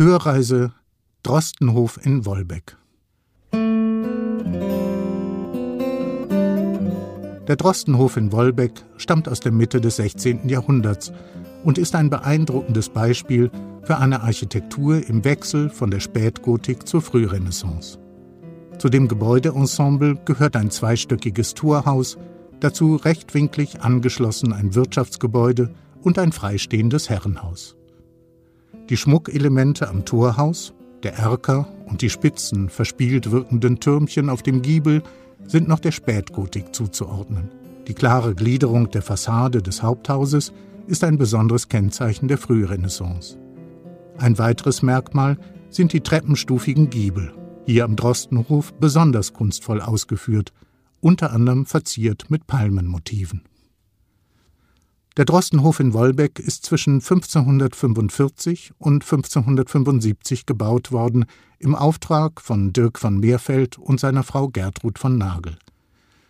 Hörreise Drostenhof in Wolbeck. Der Drostenhof in Wolbeck stammt aus der Mitte des 16. Jahrhunderts und ist ein beeindruckendes Beispiel für eine Architektur im Wechsel von der Spätgotik zur Frührenaissance. Zu dem Gebäudeensemble gehört ein zweistöckiges Torhaus, dazu rechtwinklig angeschlossen ein Wirtschaftsgebäude und ein freistehendes Herrenhaus. Die Schmuckelemente am Torhaus, der Erker und die spitzen, verspielt wirkenden Türmchen auf dem Giebel sind noch der Spätgotik zuzuordnen. Die klare Gliederung der Fassade des Haupthauses ist ein besonderes Kennzeichen der Frührenaissance. Ein weiteres Merkmal sind die treppenstufigen Giebel, hier am Drostenhof besonders kunstvoll ausgeführt, unter anderem verziert mit Palmenmotiven. Der Drostenhof in Wolbeck ist zwischen 1545 und 1575 gebaut worden, im Auftrag von Dirk von Meerfeld und seiner Frau Gertrud von Nagel.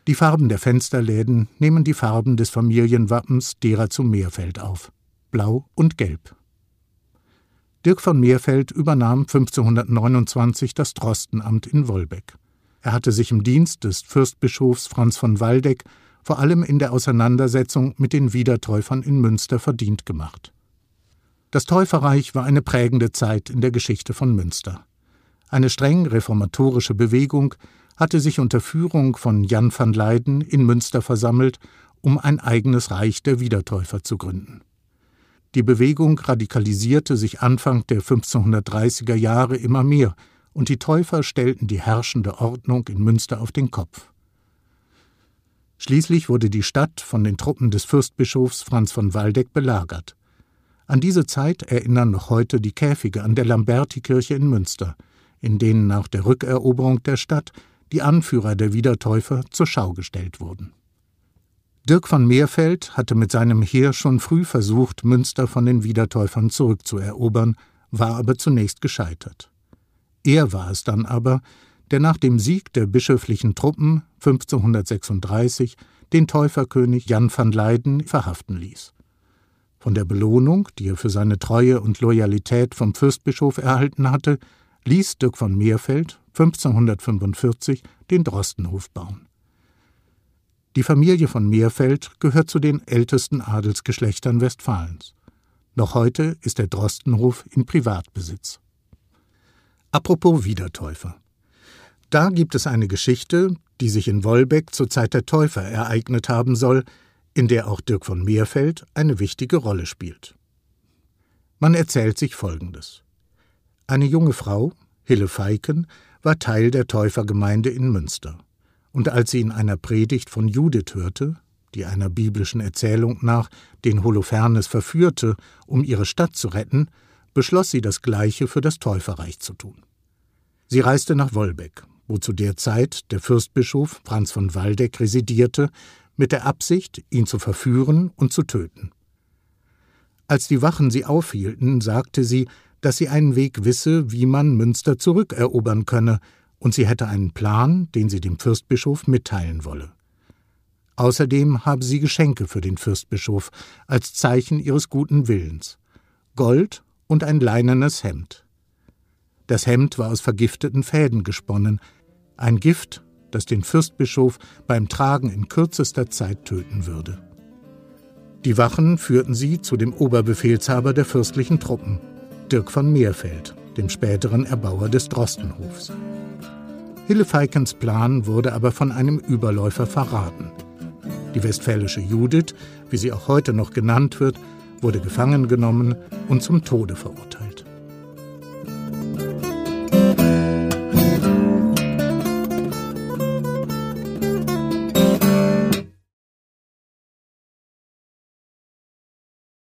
Die Farben der Fensterläden nehmen die Farben des Familienwappens derer zu Meerfeld auf: Blau und Gelb. Dirk von Meerfeld übernahm 1529 das Drostenamt in Wolbeck. Er hatte sich im Dienst des Fürstbischofs Franz von Waldeck vor allem in der Auseinandersetzung mit den Wiedertäufern in Münster verdient gemacht. Das Täuferreich war eine prägende Zeit in der Geschichte von Münster. Eine streng reformatorische Bewegung hatte sich unter Führung von Jan van Leyden in Münster versammelt, um ein eigenes Reich der Wiedertäufer zu gründen. Die Bewegung radikalisierte sich Anfang der 1530er Jahre immer mehr, und die Täufer stellten die herrschende Ordnung in Münster auf den Kopf. Schließlich wurde die Stadt von den Truppen des Fürstbischofs Franz von Waldeck belagert. An diese Zeit erinnern noch heute die Käfige an der Lambertikirche in Münster, in denen nach der Rückeroberung der Stadt die Anführer der Wiedertäufer zur Schau gestellt wurden. Dirk von Meerfeld hatte mit seinem Heer schon früh versucht, Münster von den Wiedertäufern zurückzuerobern, war aber zunächst gescheitert. Er war es dann aber, der nach dem Sieg der bischöflichen Truppen 1536 den Täuferkönig Jan van Leyden verhaften ließ. Von der Belohnung, die er für seine Treue und Loyalität vom Fürstbischof erhalten hatte, ließ Dirk von Meerfeld 1545 den Drostenhof bauen. Die Familie von Meerfeld gehört zu den ältesten Adelsgeschlechtern Westfalens. Noch heute ist der Drostenhof in Privatbesitz. Apropos Wiedertäufer. Da gibt es eine Geschichte, die sich in Wolbeck zur Zeit der Täufer ereignet haben soll, in der auch Dirk von Meerfeld eine wichtige Rolle spielt. Man erzählt sich Folgendes. Eine junge Frau, Hille Feiken, war Teil der Täufergemeinde in Münster. Und als sie in einer Predigt von Judith hörte, die einer biblischen Erzählung nach den Holofernes verführte, um ihre Stadt zu retten, beschloss sie das Gleiche für das Täuferreich zu tun. Sie reiste nach Wolbeck wo zu der Zeit der Fürstbischof Franz von Waldeck residierte, mit der Absicht, ihn zu verführen und zu töten. Als die Wachen sie aufhielten, sagte sie, dass sie einen Weg wisse, wie man Münster zurückerobern könne, und sie hätte einen Plan, den sie dem Fürstbischof mitteilen wolle. Außerdem habe sie Geschenke für den Fürstbischof als Zeichen ihres guten Willens Gold und ein leinenes Hemd. Das Hemd war aus vergifteten Fäden gesponnen, ein Gift, das den Fürstbischof beim Tragen in kürzester Zeit töten würde. Die Wachen führten sie zu dem Oberbefehlshaber der fürstlichen Truppen, Dirk von Meerfeld, dem späteren Erbauer des Drostenhofs. Hillefeikens Plan wurde aber von einem Überläufer verraten. Die westfälische Judith, wie sie auch heute noch genannt wird, wurde gefangen genommen und zum Tode verurteilt.